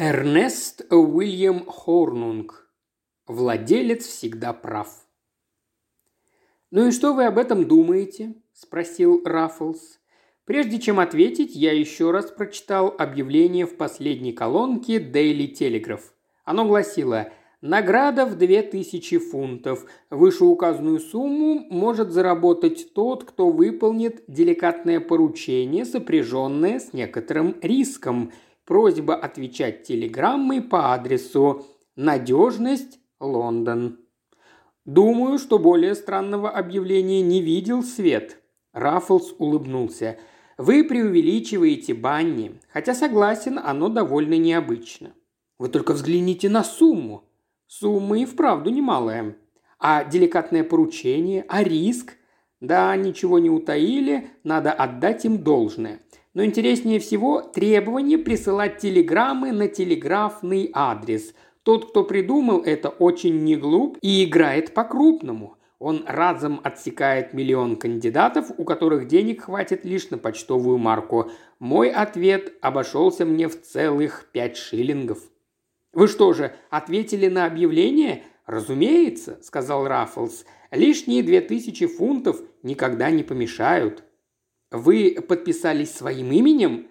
Эрнест Уильям Хорнунг. Владелец всегда прав. «Ну и что вы об этом думаете?» – спросил Раффлс. Прежде чем ответить, я еще раз прочитал объявление в последней колонке Daily Telegraph. Оно гласило Награда в 2000 фунтов. Вышеуказанную сумму может заработать тот, кто выполнит деликатное поручение, сопряженное с некоторым риском. Просьба отвечать телеграммой по адресу «Надежность, Лондон». Думаю, что более странного объявления не видел свет. Раффлс улыбнулся. Вы преувеличиваете Банни, хотя согласен, оно довольно необычно. Вы только взгляните на сумму. Сумма и вправду немалая. А деликатное поручение, а риск? Да, ничего не утаили, надо отдать им должное. Но интереснее всего требование присылать телеграммы на телеграфный адрес. Тот, кто придумал это, очень не глуп и играет по-крупному. Он разом отсекает миллион кандидатов, у которых денег хватит лишь на почтовую марку. Мой ответ обошелся мне в целых пять шиллингов. «Вы что же, ответили на объявление?» «Разумеется», – сказал Раффлс. «Лишние две тысячи фунтов никогда не помешают». «Вы подписались своим именем?»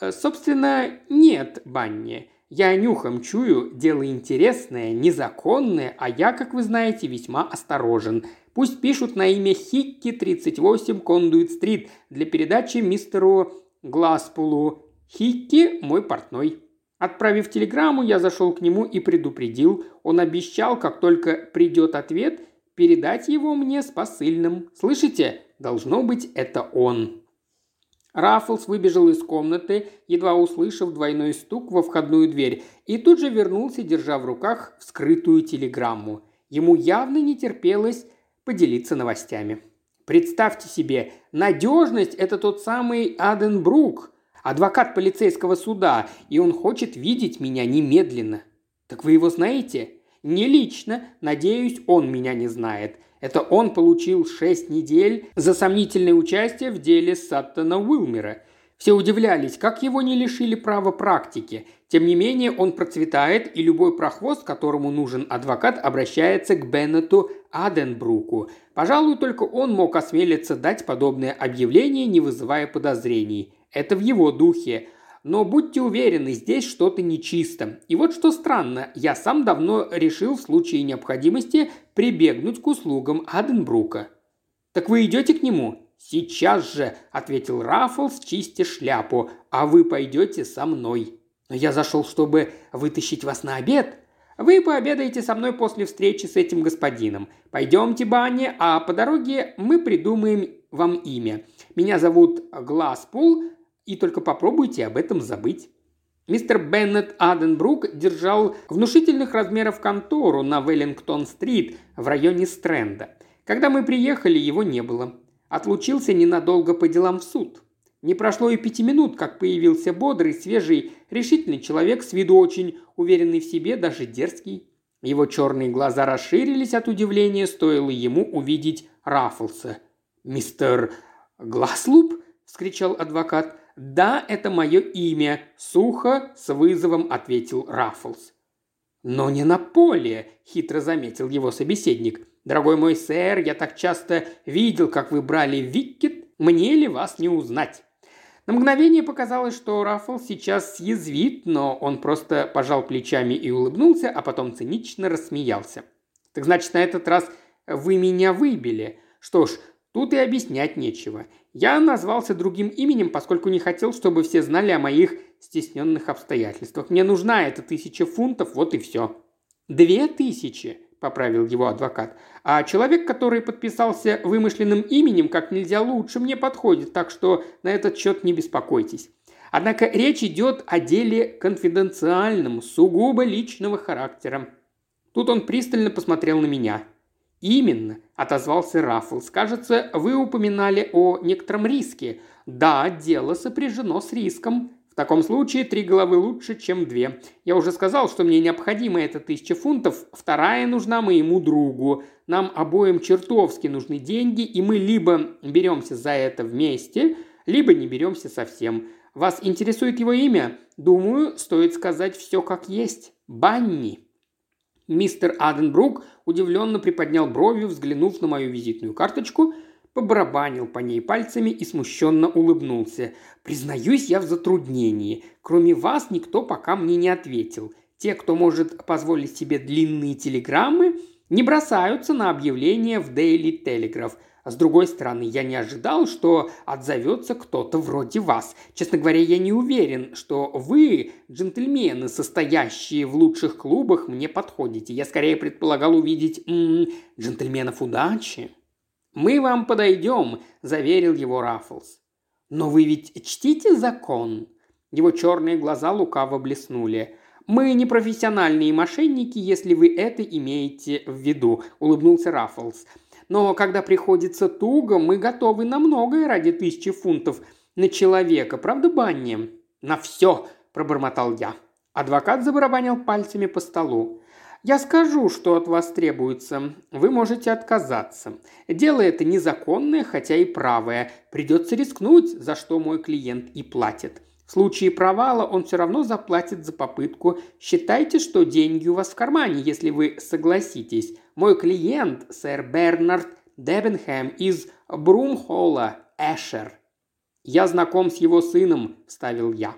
«Э, «Собственно, нет, Банни. Я нюхом чую, дело интересное, незаконное, а я, как вы знаете, весьма осторожен. Пусть пишут на имя Хикки 38 Кондуит-стрит для передачи мистеру Гласпулу. Хикки – мой портной. Отправив телеграмму, я зашел к нему и предупредил. Он обещал, как только придет ответ, передать его мне с посыльным. Слышите? Должно быть, это он. Раффлс выбежал из комнаты, едва услышав двойной стук во входную дверь, и тут же вернулся, держа в руках вскрытую телеграмму. Ему явно не терпелось поделиться новостями. Представьте себе, надежность – это тот самый Аденбрук, адвокат полицейского суда, и он хочет видеть меня немедленно. Так вы его знаете? Не лично, надеюсь, он меня не знает. Это он получил шесть недель за сомнительное участие в деле Саттона Уилмера. Все удивлялись, как его не лишили права практики. Тем не менее, он процветает, и любой прохвост, которому нужен адвокат, обращается к Беннету Аденбруку. Пожалуй, только он мог осмелиться дать подобное объявление, не вызывая подозрений. Это в его духе. Но будьте уверены, здесь что-то нечисто. И вот что странно, я сам давно решил в случае необходимости прибегнуть к услугам Аденбрука. «Так вы идете к нему?» «Сейчас же», – ответил Раффлс, чистя шляпу, – «а вы пойдете со мной». «Но я зашел, чтобы вытащить вас на обед», вы пообедаете со мной после встречи с этим господином. Пойдемте, Банни, а по дороге мы придумаем вам имя. Меня зовут Гласпул, и только попробуйте об этом забыть. Мистер Беннет Аденбрук держал внушительных размеров контору на Веллингтон-стрит в районе Стрэнда. Когда мы приехали, его не было. Отлучился ненадолго по делам в суд. Не прошло и пяти минут, как появился бодрый, свежий, решительный человек, с виду очень уверенный в себе, даже дерзкий. Его черные глаза расширились от удивления, стоило ему увидеть Раффлса. «Мистер Гласлуп?» – вскричал адвокат. «Да, это мое имя», – сухо, с вызовом ответил Раффлс. «Но не на поле», – хитро заметил его собеседник. «Дорогой мой сэр, я так часто видел, как вы брали Виккет, мне ли вас не узнать?» На мгновение показалось, что Раффл сейчас съязвит, но он просто пожал плечами и улыбнулся, а потом цинично рассмеялся. «Так значит, на этот раз вы меня выбили. Что ж, тут и объяснять нечего. Я назвался другим именем, поскольку не хотел, чтобы все знали о моих стесненных обстоятельствах. Мне нужна эта тысяча фунтов, вот и все». «Две тысячи», – поправил его адвокат. «А человек, который подписался вымышленным именем, как нельзя лучше мне подходит, так что на этот счет не беспокойтесь. Однако речь идет о деле конфиденциальном, сугубо личного характера». Тут он пристально посмотрел на меня – «Именно», – отозвался Раффлс. «Кажется, вы упоминали о некотором риске. Да, дело сопряжено с риском. В таком случае три головы лучше, чем две. Я уже сказал, что мне необходима эта тысяча фунтов, вторая нужна моему другу. Нам обоим чертовски нужны деньги, и мы либо беремся за это вместе, либо не беремся совсем. Вас интересует его имя? Думаю, стоит сказать все как есть. Банни». Мистер Аденбрук удивленно приподнял бровью, взглянув на мою визитную карточку, побарабанил по ней пальцами и смущенно улыбнулся. «Признаюсь, я в затруднении. Кроме вас никто пока мне не ответил. Те, кто может позволить себе длинные телеграммы, не бросаются на объявления в Daily Telegraph. С другой стороны, я не ожидал, что отзовется кто-то вроде вас. Честно говоря, я не уверен, что вы, джентльмены, состоящие в лучших клубах, мне подходите. Я скорее предполагал увидеть м-м, джентльменов удачи. «Мы вам подойдем», – заверил его Раффлс. «Но вы ведь чтите закон?» Его черные глаза лукаво блеснули. «Мы не профессиональные мошенники, если вы это имеете в виду», – улыбнулся Раффлс. «Но когда приходится туго, мы готовы на многое ради тысячи фунтов на человека, правда, Банни?» «На все», – пробормотал я. Адвокат забарабанил пальцами по столу. «Я скажу, что от вас требуется. Вы можете отказаться. Дело это незаконное, хотя и правое. Придется рискнуть, за что мой клиент и платит. В случае провала он все равно заплатит за попытку. Считайте, что деньги у вас в кармане, если вы согласитесь. Мой клиент, сэр Бернард Дебенхэм из Брумхолла, Эшер. Я знаком с его сыном, вставил я.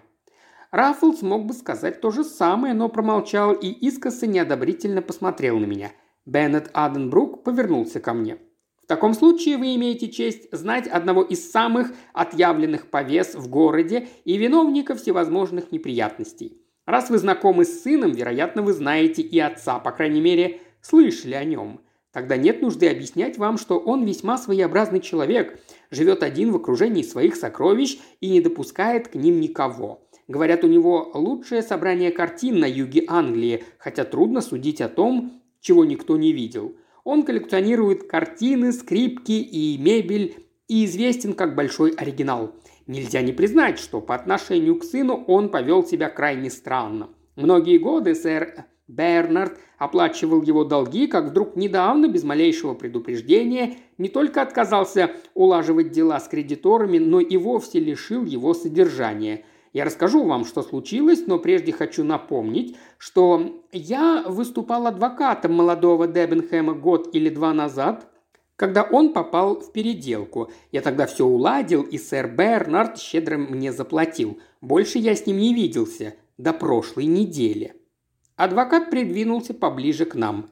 Раффлс мог бы сказать то же самое, но промолчал и искоса неодобрительно посмотрел на меня. Беннет Аденбрук повернулся ко мне – таком случае вы имеете честь знать одного из самых отъявленных повес в городе и виновника всевозможных неприятностей. Раз вы знакомы с сыном, вероятно, вы знаете и отца, по крайней мере, слышали о нем. Тогда нет нужды объяснять вам, что он весьма своеобразный человек, живет один в окружении своих сокровищ и не допускает к ним никого. Говорят, у него лучшее собрание картин на юге Англии, хотя трудно судить о том, чего никто не видел – он коллекционирует картины, скрипки и мебель и известен как большой оригинал. Нельзя не признать, что по отношению к сыну он повел себя крайне странно. Многие годы сэр Бернард оплачивал его долги, как вдруг недавно, без малейшего предупреждения, не только отказался улаживать дела с кредиторами, но и вовсе лишил его содержания. Я расскажу вам, что случилось, но прежде хочу напомнить, что я выступал адвокатом молодого Дебенхэма год или два назад, когда он попал в переделку. Я тогда все уладил, и сэр Бернард щедро мне заплатил. Больше я с ним не виделся до прошлой недели. Адвокат придвинулся поближе к нам.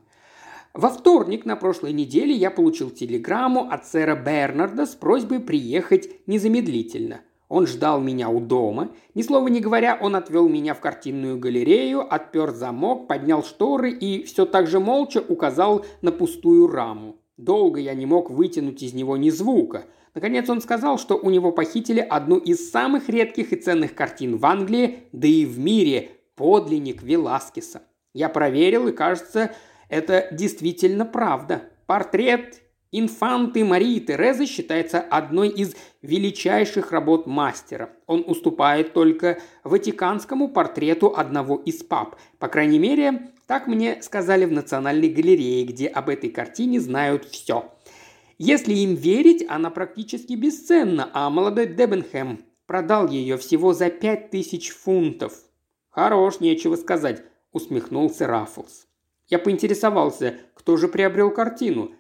Во вторник на прошлой неделе я получил телеграмму от сэра Бернарда с просьбой приехать незамедлительно. Он ждал меня у дома. Ни слова не говоря, он отвел меня в картинную галерею, отпер замок, поднял шторы и все так же молча указал на пустую раму. Долго я не мог вытянуть из него ни звука. Наконец он сказал, что у него похитили одну из самых редких и ценных картин в Англии, да и в мире – подлинник Веласкеса. Я проверил, и кажется, это действительно правда. Портрет Инфанты Марии Терезы считается одной из величайших работ мастера. Он уступает только ватиканскому портрету одного из пап. По крайней мере, так мне сказали в Национальной галерее, где об этой картине знают все. Если им верить, она практически бесценна, а молодой Дебенхэм продал ее всего за пять тысяч фунтов. «Хорош, нечего сказать», – усмехнулся Раффлс. Я поинтересовался, кто же приобрел картину –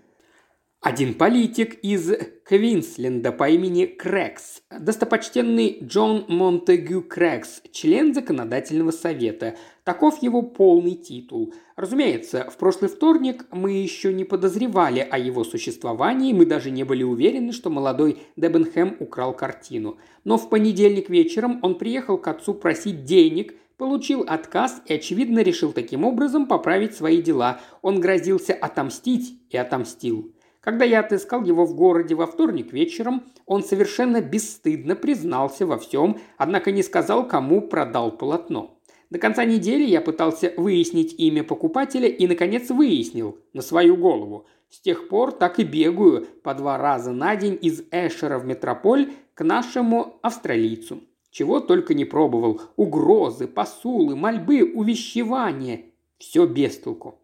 один политик из Квинсленда по имени Крэкс, достопочтенный Джон Монтегю Крэкс, член законодательного совета. Таков его полный титул. Разумеется, в прошлый вторник мы еще не подозревали о его существовании, мы даже не были уверены, что молодой Дебенхэм украл картину. Но в понедельник вечером он приехал к отцу просить денег, получил отказ и, очевидно, решил таким образом поправить свои дела. Он грозился отомстить и отомстил. Когда я отыскал его в городе во вторник вечером, он совершенно бесстыдно признался во всем, однако не сказал, кому продал полотно. До конца недели я пытался выяснить имя покупателя и, наконец, выяснил на свою голову. С тех пор так и бегаю по два раза на день из Эшера в метрополь к нашему австралийцу. Чего только не пробовал. Угрозы, посулы, мольбы, увещевания. Все без толку.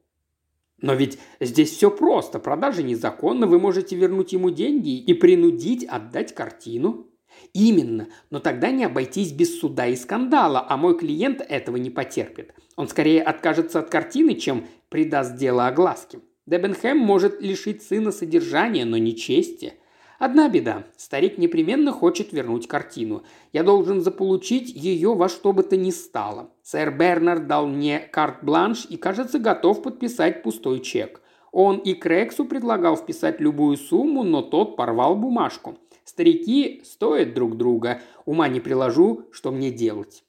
Но ведь здесь все просто. Продажа незаконна, вы можете вернуть ему деньги и принудить отдать картину. Именно, но тогда не обойтись без суда и скандала, а мой клиент этого не потерпит. Он скорее откажется от картины, чем придаст дело огласке. Дебенхэм может лишить сына содержания, но не чести. Одна беда. Старик непременно хочет вернуть картину. Я должен заполучить ее во что бы то ни стало. Сэр Бернард дал мне карт-бланш и, кажется, готов подписать пустой чек. Он и Крексу предлагал вписать любую сумму, но тот порвал бумажку. Старики стоят друг друга. Ума не приложу, что мне делать.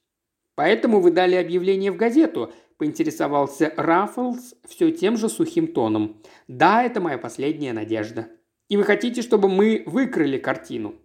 Поэтому вы дали объявление в газету, поинтересовался Раффлс все тем же сухим тоном. Да, это моя последняя надежда. И вы хотите, чтобы мы выкрали картину?»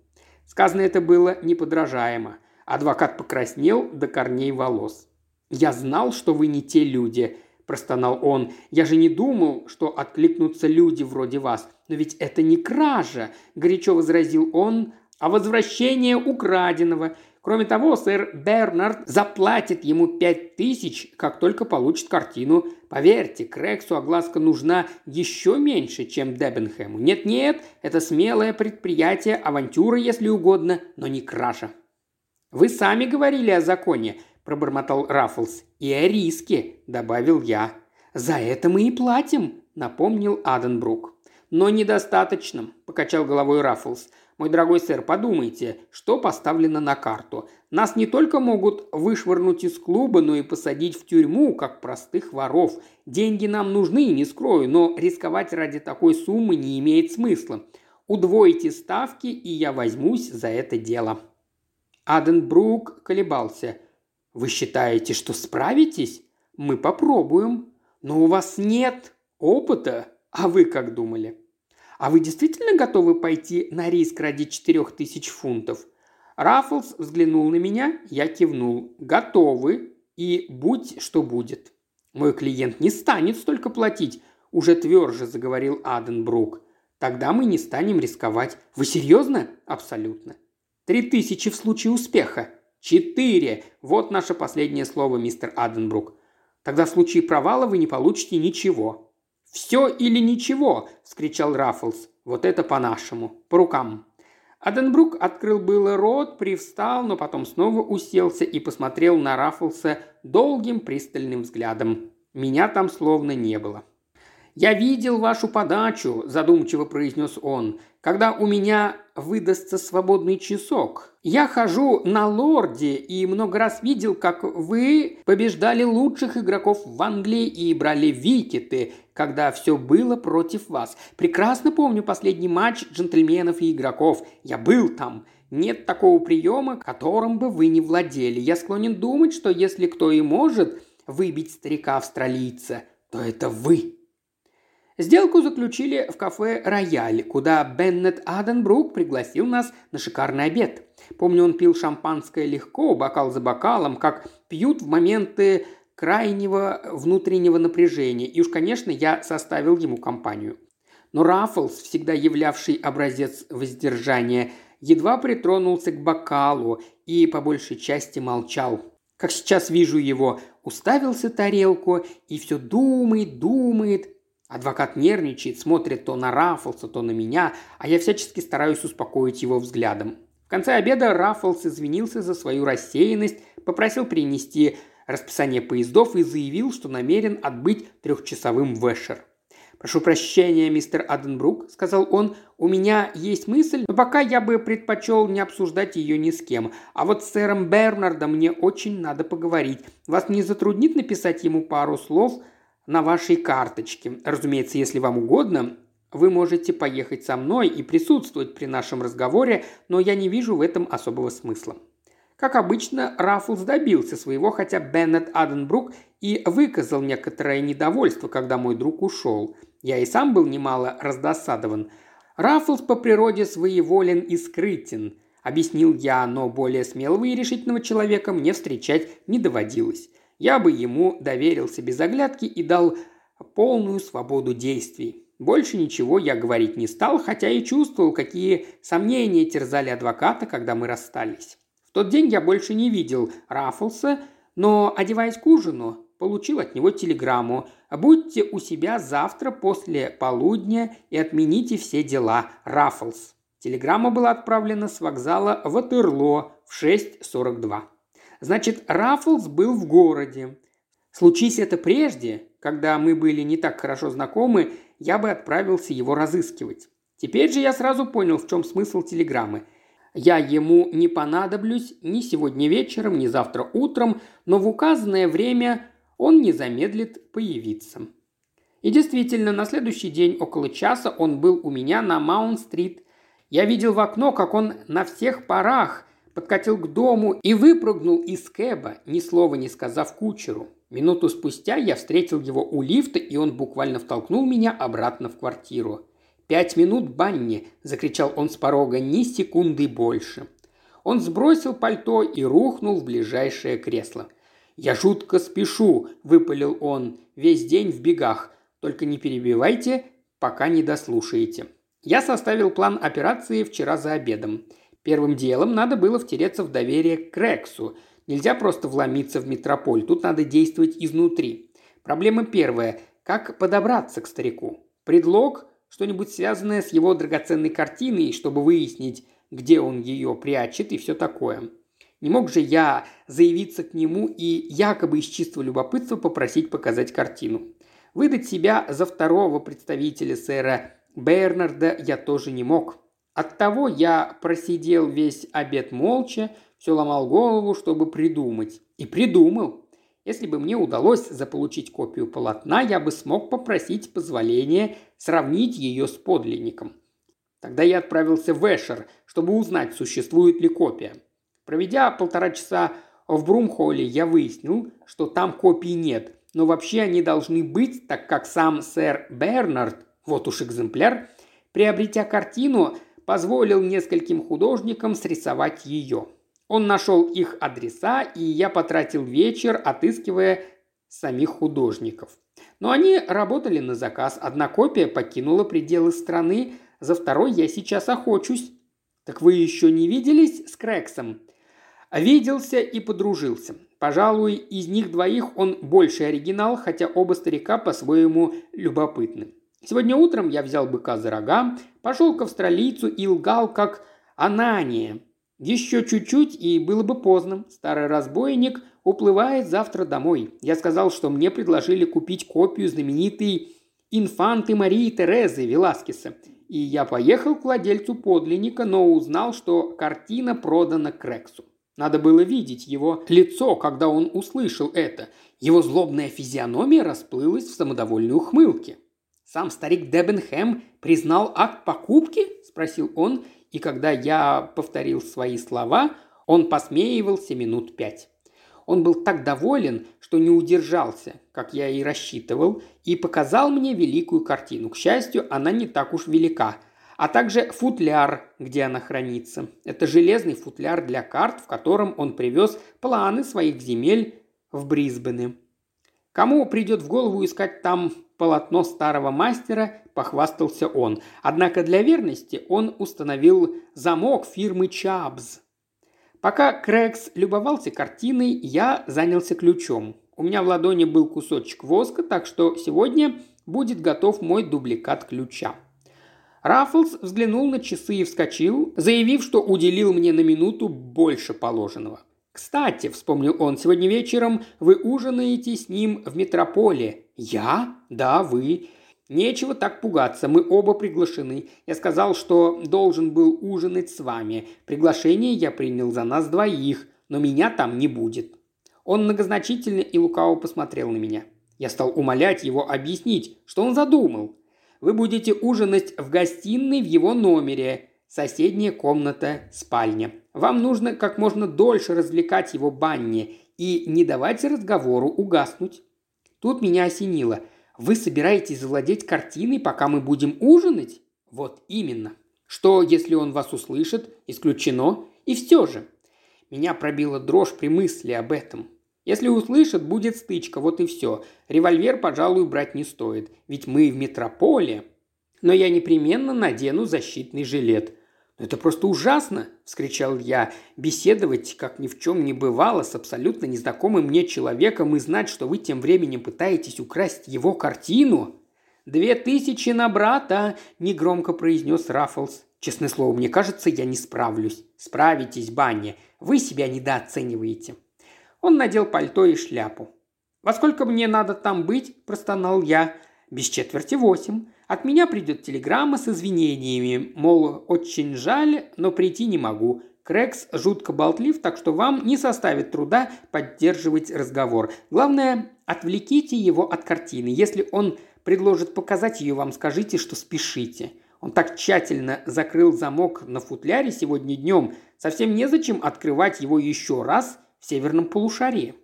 Сказано это было неподражаемо. Адвокат покраснел до корней волос. «Я знал, что вы не те люди», – простонал он. «Я же не думал, что откликнутся люди вроде вас. Но ведь это не кража», – горячо возразил он, – «а возвращение украденного. Кроме того, сэр Бернард заплатит ему пять тысяч, как только получит картину. Поверьте, Крексу огласка нужна еще меньше, чем Дебенхэму. Нет-нет, это смелое предприятие, авантюра, если угодно, но не кража. «Вы сами говорили о законе», – пробормотал Раффлс. «И о риске», – добавил я. «За это мы и платим», – напомнил Аденбрук. «Но недостаточно», – покачал головой Раффлс. Мой дорогой сэр, подумайте, что поставлено на карту. Нас не только могут вышвырнуть из клуба, но и посадить в тюрьму, как простых воров. Деньги нам нужны, не скрою, но рисковать ради такой суммы не имеет смысла. Удвойте ставки, и я возьмусь за это дело». Аденбрук колебался. «Вы считаете, что справитесь? Мы попробуем. Но у вас нет опыта. А вы как думали?» «А вы действительно готовы пойти на риск ради четырех тысяч фунтов?» Раффлс взглянул на меня, я кивнул. «Готовы, и будь что будет». «Мой клиент не станет столько платить», – уже тверже заговорил Аденбрук. «Тогда мы не станем рисковать». «Вы серьезно?» «Абсолютно». «Три тысячи в случае успеха». «Четыре!» Вот наше последнее слово, мистер Аденбрук. «Тогда в случае провала вы не получите ничего». «Все или ничего!» – вскричал Раффлс. «Вот это по-нашему. По рукам!» Аденбрук открыл было рот, привстал, но потом снова уселся и посмотрел на Раффлса долгим пристальным взглядом. Меня там словно не было. «Я видел вашу подачу», – задумчиво произнес он, – «когда у меня выдастся свободный часок. Я хожу на лорде и много раз видел, как вы побеждали лучших игроков в Англии и брали викеты, когда все было против вас. Прекрасно помню последний матч джентльменов и игроков. Я был там. Нет такого приема, которым бы вы не владели. Я склонен думать, что если кто и может выбить старика-австралийца, то это вы. Сделку заключили в кафе «Рояль», куда Беннет Аденбрук пригласил нас на шикарный обед. Помню, он пил шампанское легко, бокал за бокалом, как пьют в моменты крайнего внутреннего напряжения, и уж, конечно, я составил ему компанию. Но Раффлс, всегда являвший образец воздержания, едва притронулся к бокалу и по большей части молчал. Как сейчас вижу его, уставился тарелку и все думает, думает, Адвокат нервничает, смотрит то на Раффлса, то на меня, а я всячески стараюсь успокоить его взглядом. В конце обеда Раффлс извинился за свою рассеянность, попросил принести расписание поездов и заявил, что намерен отбыть трехчасовым в. «Прошу прощения, мистер Аденбрук», – сказал он, – «у меня есть мысль, но пока я бы предпочел не обсуждать ее ни с кем. А вот с сэром Бернардом мне очень надо поговорить. Вас не затруднит написать ему пару слов на вашей карточке. Разумеется, если вам угодно, вы можете поехать со мной и присутствовать при нашем разговоре, но я не вижу в этом особого смысла. Как обычно, Раффлс добился своего, хотя Беннет Аденбрук и выказал некоторое недовольство, когда мой друг ушел. Я и сам был немало раздосадован. Раффлс по природе своеволен и скрытен, объяснил я, но более смелого и решительного человека мне встречать не доводилось. Я бы ему доверился без оглядки и дал полную свободу действий. Больше ничего я говорить не стал, хотя и чувствовал, какие сомнения терзали адвоката, когда мы расстались. В тот день я больше не видел Раффлса, но, одеваясь к ужину, получил от него телеграмму «Будьте у себя завтра после полудня и отмените все дела, Раффлс». Телеграмма была отправлена с вокзала Ватерло в 6.42. Значит, Раффлс был в городе. Случись это прежде, когда мы были не так хорошо знакомы, я бы отправился его разыскивать. Теперь же я сразу понял, в чем смысл телеграммы. Я ему не понадоблюсь ни сегодня вечером, ни завтра утром, но в указанное время он не замедлит появиться. И действительно, на следующий день около часа он был у меня на Маунт-стрит. Я видел в окно, как он на всех парах подкатил к дому и выпрыгнул из кэба, ни слова не сказав кучеру. Минуту спустя я встретил его у лифта, и он буквально втолкнул меня обратно в квартиру. «Пять минут, Банни!» – закричал он с порога, ни секунды больше. Он сбросил пальто и рухнул в ближайшее кресло. «Я жутко спешу», – выпалил он, – «весь день в бегах. Только не перебивайте, пока не дослушаете». Я составил план операции вчера за обедом. Первым делом надо было втереться в доверие к Рексу. Нельзя просто вломиться в метрополь, тут надо действовать изнутри. Проблема первая – как подобраться к старику? Предлог – что-нибудь связанное с его драгоценной картиной, чтобы выяснить, где он ее прячет и все такое. Не мог же я заявиться к нему и якобы из чистого любопытства попросить показать картину. Выдать себя за второго представителя сэра Бернарда я тоже не мог. Оттого я просидел весь обед молча, все ломал голову, чтобы придумать. И придумал. Если бы мне удалось заполучить копию полотна, я бы смог попросить позволения сравнить ее с подлинником. Тогда я отправился в Эшер, чтобы узнать, существует ли копия. Проведя полтора часа в Брумхолле, я выяснил, что там копий нет, но вообще они должны быть, так как сам сэр Бернард, вот уж экземпляр, приобретя картину, позволил нескольким художникам срисовать ее. Он нашел их адреса, и я потратил вечер, отыскивая самих художников. Но они работали на заказ. Одна копия покинула пределы страны, за второй я сейчас охочусь. Так вы еще не виделись с Крексом? Виделся и подружился. Пожалуй, из них двоих он больше оригинал, хотя оба старика по-своему любопытны. Сегодня утром я взял быка за рога, пошел к австралийцу и лгал, как Анания. Еще чуть-чуть, и было бы поздно. Старый разбойник уплывает завтра домой. Я сказал, что мне предложили купить копию знаменитой инфанты Марии Терезы Веласкеса. И я поехал к владельцу подлинника, но узнал, что картина продана Крексу. Надо было видеть его лицо, когда он услышал это. Его злобная физиономия расплылась в самодовольной ухмылке. «Сам старик Дебенхэм признал акт покупки?» – спросил он, и когда я повторил свои слова, он посмеивался минут пять. Он был так доволен, что не удержался, как я и рассчитывал, и показал мне великую картину. К счастью, она не так уж велика. А также футляр, где она хранится. Это железный футляр для карт, в котором он привез планы своих земель в Брисбене. Кому придет в голову искать там полотно старого мастера, похвастался он. Однако для верности он установил замок фирмы Чабз. Пока Крекс любовался картиной, я занялся ключом. У меня в ладони был кусочек воска, так что сегодня будет готов мой дубликат ключа. Раффлс взглянул на часы и вскочил, заявив, что уделил мне на минуту больше положенного. «Кстати», – вспомнил он, – «сегодня вечером вы ужинаете с ним в метрополе». «Я? Да, вы. Нечего так пугаться, мы оба приглашены. Я сказал, что должен был ужинать с вами. Приглашение я принял за нас двоих, но меня там не будет». Он многозначительно и лукаво посмотрел на меня. Я стал умолять его объяснить, что он задумал. «Вы будете ужинать в гостиной в его номере. Соседняя комната – спальня. Вам нужно как можно дольше развлекать его банни и не давать разговору угаснуть». Тут меня осенило. «Вы собираетесь завладеть картиной, пока мы будем ужинать?» «Вот именно. Что, если он вас услышит? Исключено. И все же». Меня пробила дрожь при мысли об этом. Если услышат, будет стычка, вот и все. Револьвер, пожалуй, брать не стоит, ведь мы в метрополе. Но я непременно надену защитный жилет. «Это просто ужасно!» – вскричал я. «Беседовать, как ни в чем не бывало, с абсолютно незнакомым мне человеком и знать, что вы тем временем пытаетесь украсть его картину?» «Две тысячи на брата!» – негромко произнес Раффлс. Честное слово, мне кажется, я не справлюсь. Справитесь, Банни. Вы себя недооцениваете. Он надел пальто и шляпу. «Во сколько мне надо там быть?» – простонал я. «Без четверти восемь. От меня придет телеграмма с извинениями, мол, очень жаль, но прийти не могу. Крекс жутко болтлив, так что вам не составит труда поддерживать разговор. Главное, отвлеките его от картины. Если он предложит показать ее вам, скажите, что спешите. Он так тщательно закрыл замок на футляре сегодня днем, совсем незачем открывать его еще раз в северном полушарии.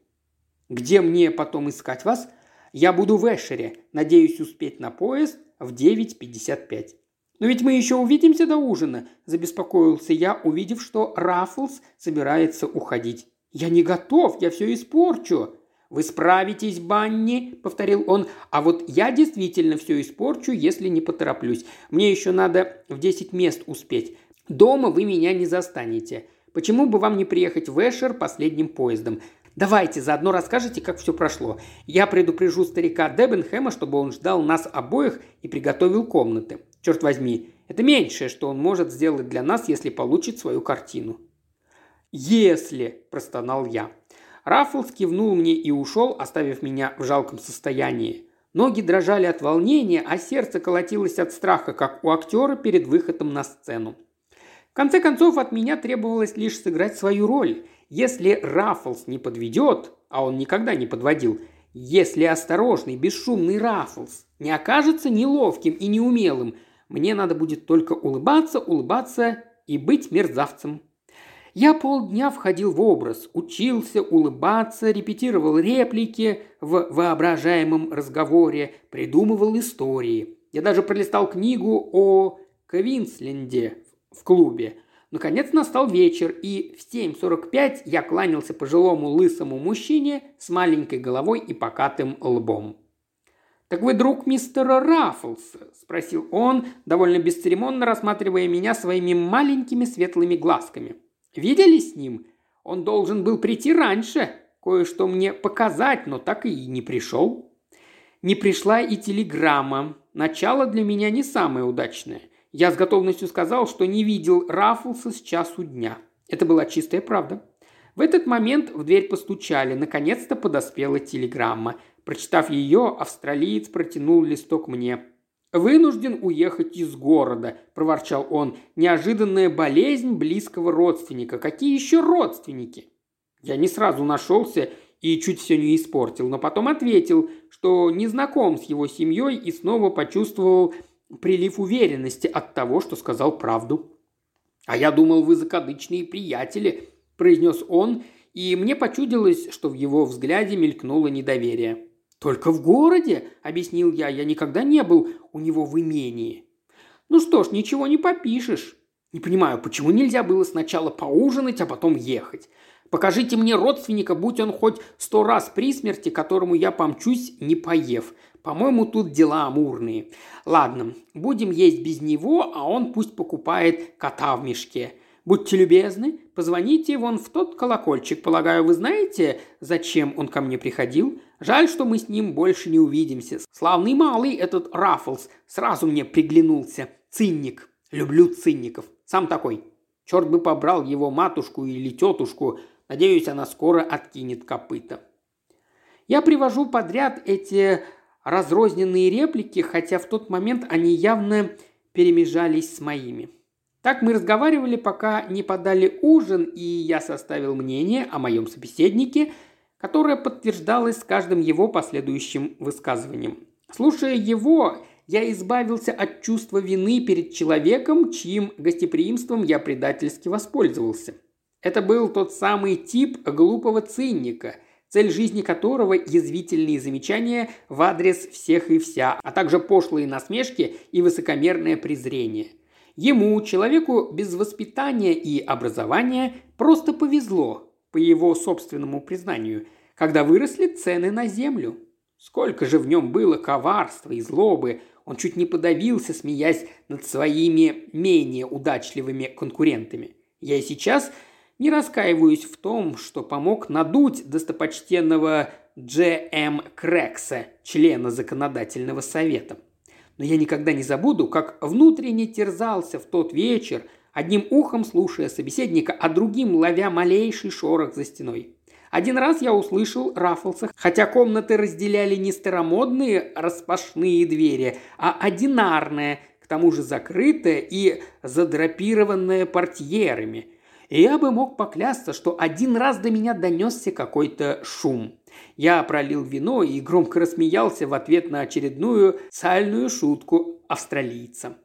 Где мне потом искать вас? Я буду в Эшере. Надеюсь успеть на поезд в 9.55. «Но ведь мы еще увидимся до ужина», – забеспокоился я, увидев, что Раффлс собирается уходить. «Я не готов, я все испорчу». «Вы справитесь, Банни», – повторил он, – «а вот я действительно все испорчу, если не потороплюсь. Мне еще надо в 10 мест успеть. Дома вы меня не застанете. Почему бы вам не приехать в Эшер последним поездом? Давайте заодно расскажете, как все прошло. Я предупрежу старика Дебенхэма, чтобы он ждал нас обоих и приготовил комнаты. Черт возьми, это меньшее, что он может сделать для нас, если получит свою картину». «Если», – простонал я. Раффлс кивнул мне и ушел, оставив меня в жалком состоянии. Ноги дрожали от волнения, а сердце колотилось от страха, как у актера перед выходом на сцену. В конце концов, от меня требовалось лишь сыграть свою роль. Если Раффлс не подведет, а он никогда не подводил, если осторожный, бесшумный Раффлс не окажется неловким и неумелым, мне надо будет только улыбаться, улыбаться и быть мерзавцем. Я полдня входил в образ, учился улыбаться, репетировал реплики в воображаемом разговоре, придумывал истории. Я даже пролистал книгу о Квинсленде в клубе. Наконец настал вечер, и в 7.45 я кланялся пожилому лысому мужчине с маленькой головой и покатым лбом. «Так вы друг мистера Раффлса?» – спросил он, довольно бесцеремонно рассматривая меня своими маленькими светлыми глазками. «Видели с ним? Он должен был прийти раньше, кое-что мне показать, но так и не пришел». Не пришла и телеграмма. Начало для меня не самое удачное. Я с готовностью сказал, что не видел Раффлса с часу дня. Это была чистая правда. В этот момент в дверь постучали. Наконец-то подоспела телеграмма. Прочитав ее, австралиец протянул листок мне. «Вынужден уехать из города», – проворчал он. «Неожиданная болезнь близкого родственника. Какие еще родственники?» Я не сразу нашелся и чуть все не испортил, но потом ответил, что не знаком с его семьей и снова почувствовал прилив уверенности от того, что сказал правду. «А я думал, вы закадычные приятели», – произнес он, и мне почудилось, что в его взгляде мелькнуло недоверие. «Только в городе», – объяснил я, – «я никогда не был у него в имении». «Ну что ж, ничего не попишешь». «Не понимаю, почему нельзя было сначала поужинать, а потом ехать? Покажите мне родственника, будь он хоть сто раз при смерти, которому я помчусь, не поев. По-моему, тут дела амурные. Ладно, будем есть без него, а он пусть покупает кота в мешке. Будьте любезны, позвоните вон в тот колокольчик. Полагаю, вы знаете, зачем он ко мне приходил? Жаль, что мы с ним больше не увидимся. Славный малый этот Раффлс сразу мне приглянулся. Цинник. Люблю цинников. Сам такой. Черт бы побрал его матушку или тетушку. Надеюсь, она скоро откинет копыта. Я привожу подряд эти разрозненные реплики, хотя в тот момент они явно перемежались с моими. Так мы разговаривали, пока не подали ужин, и я составил мнение о моем собеседнике, которое подтверждалось с каждым его последующим высказыванием. Слушая его, я избавился от чувства вины перед человеком, чьим гостеприимством я предательски воспользовался. Это был тот самый тип глупого цинника, цель жизни которого – язвительные замечания в адрес всех и вся, а также пошлые насмешки и высокомерное презрение – Ему, человеку без воспитания и образования, просто повезло, по его собственному признанию, когда выросли цены на землю. Сколько же в нем было коварства и злобы, он чуть не подавился, смеясь над своими менее удачливыми конкурентами. Я и сейчас не раскаиваюсь в том, что помог надуть достопочтенного Дж.М. Крекса, члена законодательного совета. Но я никогда не забуду, как внутренне терзался в тот вечер, одним ухом слушая собеседника, а другим ловя малейший шорох за стеной. Один раз я услышал Раффлса, хотя комнаты разделяли не старомодные распашные двери, а одинарные, к тому же закрытые и задрапированные портьерами. И я бы мог поклясться, что один раз до меня донесся какой-то шум. Я пролил вино и громко рассмеялся в ответ на очередную сальную шутку австралийца.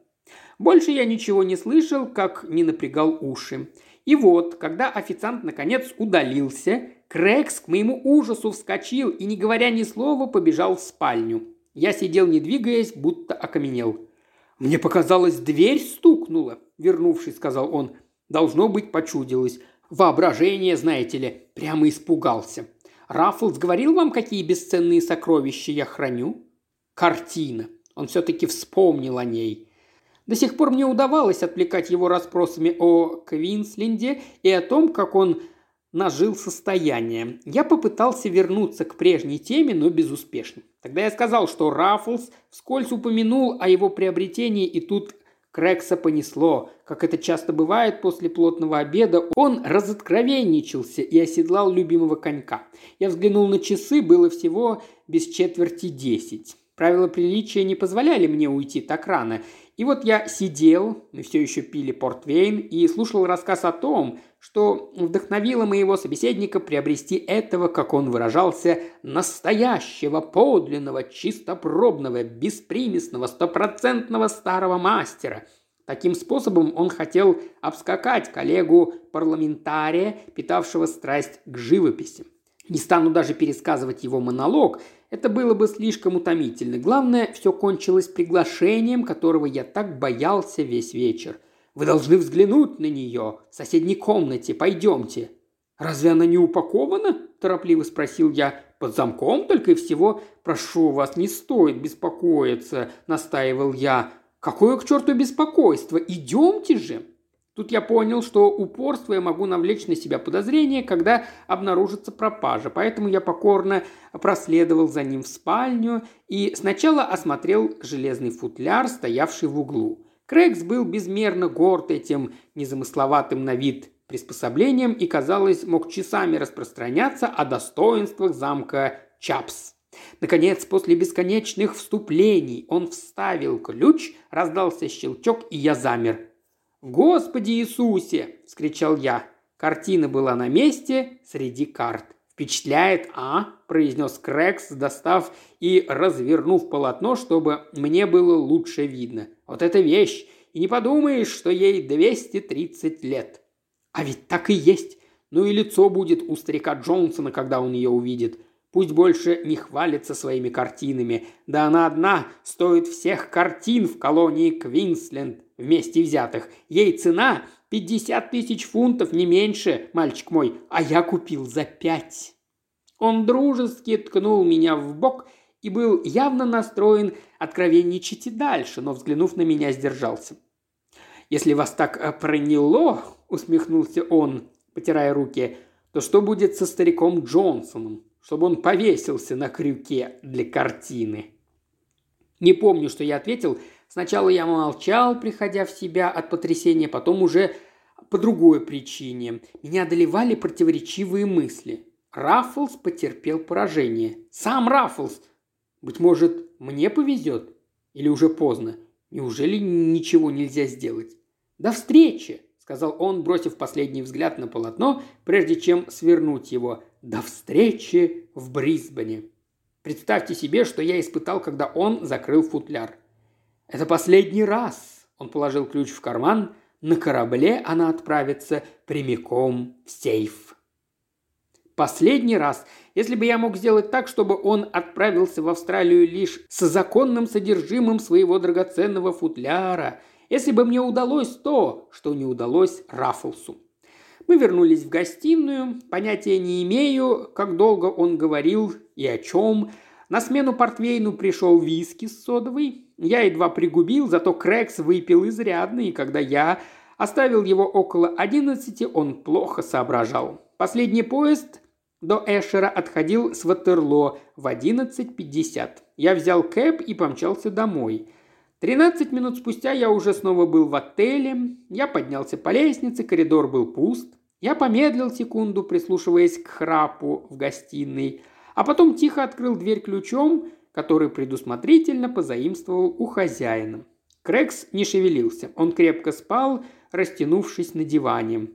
Больше я ничего не слышал, как не напрягал уши. И вот, когда официант наконец удалился, Крэкс к моему ужасу вскочил и, не говоря ни слова, побежал в спальню. Я сидел, не двигаясь, будто окаменел. «Мне показалось, дверь стукнула», — вернувшись, сказал он. «Должно быть, почудилось. Воображение, знаете ли, прямо испугался. Раффлс говорил вам, какие бесценные сокровища я храню?» «Картина. Он все-таки вспомнил о ней. До сих пор мне удавалось отвлекать его расспросами о Квинсленде и о том, как он нажил состояние. Я попытался вернуться к прежней теме, но безуспешно. Тогда я сказал, что Раффлс вскользь упомянул о его приобретении, и тут Крекса понесло. Как это часто бывает после плотного обеда, он разоткровенничался и оседлал любимого конька. Я взглянул на часы, было всего без четверти десять. Правила приличия не позволяли мне уйти так рано, и вот я сидел, мы все еще пили портвейн, и слушал рассказ о том, что вдохновило моего собеседника приобрести этого, как он выражался, настоящего, подлинного, чистопробного, беспримесного, стопроцентного старого мастера. Таким способом он хотел обскакать коллегу-парламентария, питавшего страсть к живописи. Не стану даже пересказывать его монолог, это было бы слишком утомительно. Главное, все кончилось приглашением, которого я так боялся весь вечер. Вы должны взглянуть на нее в соседней комнате. Пойдемте. «Разве она не упакована?» – торопливо спросил я. «Под замком только и всего. Прошу вас, не стоит беспокоиться», – настаивал я. «Какое к черту беспокойство? Идемте же!» Тут я понял, что упорство я могу навлечь на себя подозрение, когда обнаружится пропажа, поэтому я покорно проследовал за ним в спальню и сначала осмотрел железный футляр, стоявший в углу. Крэгс был безмерно горд этим незамысловатым на вид приспособлением и, казалось, мог часами распространяться о достоинствах замка Чапс. Наконец, после бесконечных вступлений он вставил ключ, раздался щелчок, и я замер – «Господи Иисусе!» – вскричал я. Картина была на месте среди карт. «Впечатляет, а?» – произнес Крекс, достав и развернув полотно, чтобы мне было лучше видно. «Вот эта вещь! И не подумаешь, что ей 230 лет!» «А ведь так и есть! Ну и лицо будет у старика Джонсона, когда он ее увидит. Пусть больше не хвалится своими картинами. Да она одна стоит всех картин в колонии Квинсленд вместе взятых. Ей цена 50 тысяч фунтов, не меньше, мальчик мой, а я купил за пять. Он дружески ткнул меня в бок и был явно настроен откровенничать и дальше, но, взглянув на меня, сдержался. «Если вас так э, проняло», — усмехнулся он, потирая руки, — «то что будет со стариком Джонсоном, чтобы он повесился на крюке для картины?» Не помню, что я ответил, Сначала я молчал, приходя в себя от потрясения, потом уже по другой причине. Меня одолевали противоречивые мысли. Раффлс потерпел поражение. Сам Раффлс. Быть может, мне повезет? Или уже поздно? Неужели ничего нельзя сделать? До встречи, сказал он, бросив последний взгляд на полотно, прежде чем свернуть его. До встречи в Брисбене. Представьте себе, что я испытал, когда он закрыл футляр. Это последний раз. Он положил ключ в карман. На корабле она отправится прямиком в сейф. Последний раз. Если бы я мог сделать так, чтобы он отправился в Австралию лишь с законным содержимым своего драгоценного футляра, если бы мне удалось то, что не удалось Раффлсу. Мы вернулись в гостиную. Понятия не имею, как долго он говорил и о чем. На смену портвейну пришел виски с содовой. Я едва пригубил, зато Крекс выпил изрядно, и когда я оставил его около одиннадцати, он плохо соображал. Последний поезд до Эшера отходил с Ватерло в 11.50. Я взял кэп и помчался домой. Тринадцать минут спустя я уже снова был в отеле. Я поднялся по лестнице, коридор был пуст. Я помедлил секунду, прислушиваясь к храпу в гостиной, а потом тихо открыл дверь ключом, который предусмотрительно позаимствовал у хозяина. Крекс не шевелился. Он крепко спал, растянувшись на диване.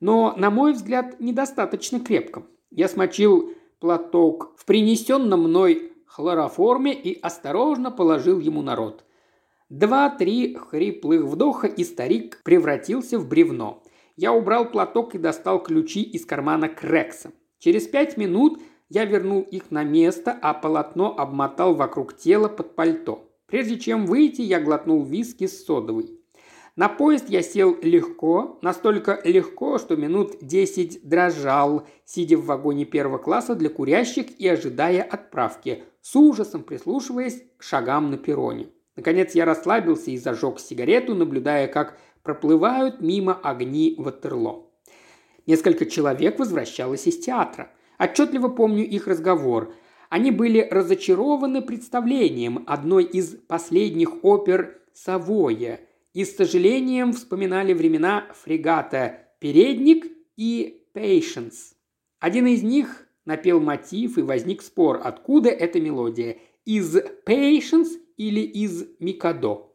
Но, на мой взгляд, недостаточно крепко. Я смочил платок в принесенном мной хлороформе и осторожно положил ему на рот – Два-три хриплых вдоха, и старик превратился в бревно. Я убрал платок и достал ключи из кармана Крекса. Через пять минут я вернул их на место, а полотно обмотал вокруг тела под пальто. Прежде чем выйти, я глотнул виски с содовой. На поезд я сел легко, настолько легко, что минут десять дрожал, сидя в вагоне первого класса для курящих и ожидая отправки, с ужасом прислушиваясь к шагам на перроне. Наконец я расслабился и зажег сигарету, наблюдая, как проплывают мимо огни Ватерло. Несколько человек возвращалось из театра. Отчетливо помню их разговор. Они были разочарованы представлением одной из последних опер Савоя и с сожалением вспоминали времена фрегата «Передник» и «Patience». Один из них напел мотив и возник спор, откуда эта мелодия – из «Patience» или из Микадо.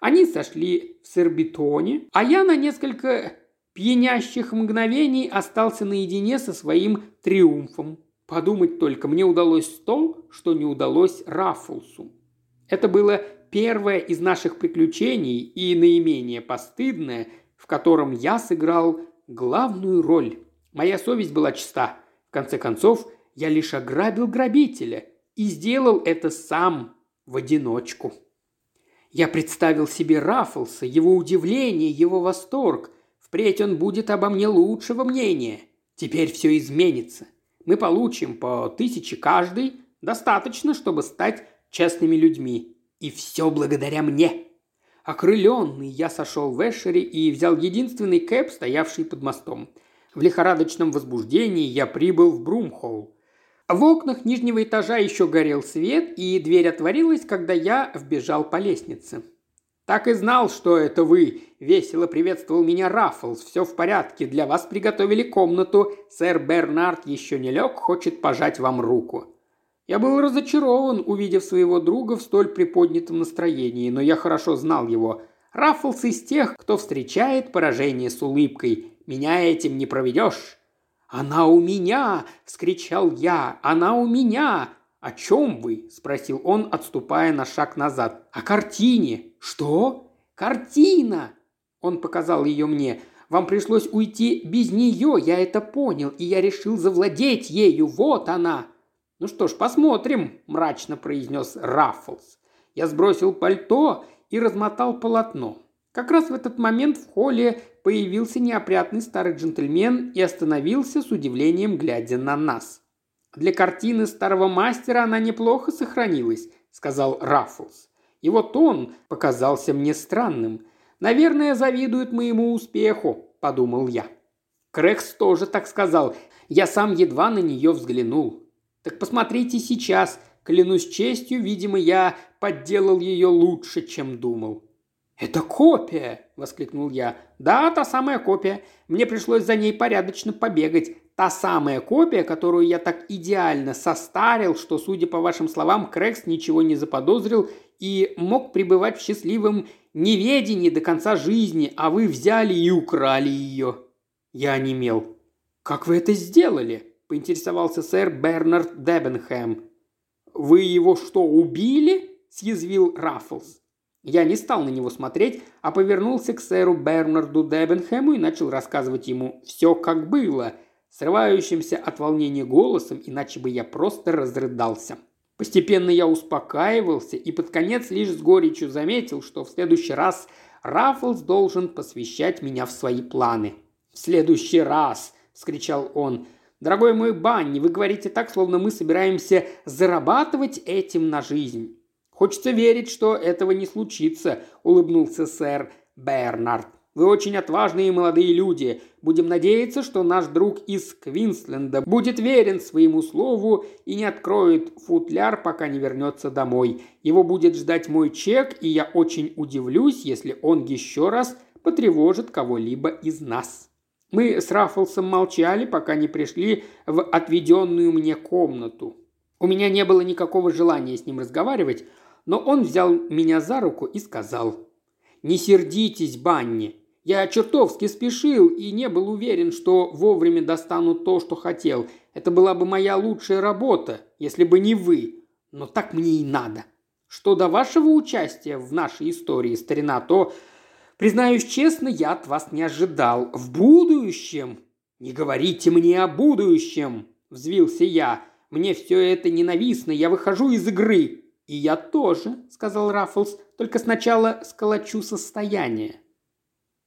Они сошли в Сербитоне, а я на несколько пьянящих мгновений остался наедине со своим триумфом. Подумать только, мне удалось то, что не удалось Раффлсу. Это было первое из наших приключений и наименее постыдное, в котором я сыграл главную роль. Моя совесть была чиста. В конце концов, я лишь ограбил грабителя и сделал это сам, в одиночку. Я представил себе Раффлса, его удивление, его восторг. Впредь он будет обо мне лучшего мнения. Теперь все изменится. Мы получим по тысяче каждый, достаточно, чтобы стать честными людьми. И все благодаря мне. Окрыленный я сошел в Эшере и взял единственный кэп, стоявший под мостом. В лихорадочном возбуждении я прибыл в Брумхолл. В окнах нижнего этажа еще горел свет, и дверь отворилась, когда я вбежал по лестнице. «Так и знал, что это вы!» – весело приветствовал меня Раффлс. «Все в порядке, для вас приготовили комнату. Сэр Бернард еще не лег, хочет пожать вам руку». Я был разочарован, увидев своего друга в столь приподнятом настроении, но я хорошо знал его. Раффлс из тех, кто встречает поражение с улыбкой. «Меня этим не проведешь!» «Она у меня!» – вскричал я. «Она у меня!» «О чем вы?» – спросил он, отступая на шаг назад. «О картине». «Что?» «Картина!» Он показал ее мне. «Вам пришлось уйти без нее, я это понял, и я решил завладеть ею. Вот она!» «Ну что ж, посмотрим», – мрачно произнес Раффлс. Я сбросил пальто и размотал полотно. Как раз в этот момент в холле появился неопрятный старый джентльмен и остановился с удивлением, глядя на нас. «Для картины старого мастера она неплохо сохранилась», – сказал Раффлс. Его тон показался мне странным. «Наверное, завидует моему успеху», – подумал я. Крэкс тоже так сказал. Я сам едва на нее взглянул. «Так посмотрите сейчас. Клянусь честью, видимо, я подделал ее лучше, чем думал». «Это копия!» – воскликнул я. «Да, та самая копия. Мне пришлось за ней порядочно побегать. Та самая копия, которую я так идеально состарил, что, судя по вашим словам, Крэкс ничего не заподозрил и мог пребывать в счастливом неведении до конца жизни, а вы взяли и украли ее». Я онемел. «Как вы это сделали?» – поинтересовался сэр Бернард Дебенхэм. «Вы его что, убили?» – съязвил Раффлс. Я не стал на него смотреть, а повернулся к сэру Бернарду Дебенхэму и начал рассказывать ему все, как было, срывающимся от волнения голосом, иначе бы я просто разрыдался. Постепенно я успокаивался и под конец лишь с горечью заметил, что в следующий раз Раффлс должен посвящать меня в свои планы. «В следующий раз!» – вскричал он. «Дорогой мой Банни, вы говорите так, словно мы собираемся зарабатывать этим на жизнь. Хочется верить, что этого не случится», – улыбнулся сэр Бернард. Вы очень отважные молодые люди. Будем надеяться, что наш друг из Квинсленда будет верен своему слову и не откроет футляр, пока не вернется домой. Его будет ждать мой чек, и я очень удивлюсь, если он еще раз потревожит кого-либо из нас. Мы с Раффлсом молчали, пока не пришли в отведенную мне комнату. У меня не было никакого желания с ним разговаривать, но он взял меня за руку и сказал, «Не сердитесь, Банни, я чертовски спешил и не был уверен, что вовремя достану то, что хотел. Это была бы моя лучшая работа, если бы не вы. Но так мне и надо. Что до вашего участия в нашей истории, старина, то, признаюсь честно, я от вас не ожидал. В будущем... Не говорите мне о будущем, взвился я. Мне все это ненавистно, я выхожу из игры. И я тоже, сказал Раффлс, только сначала сколочу состояние.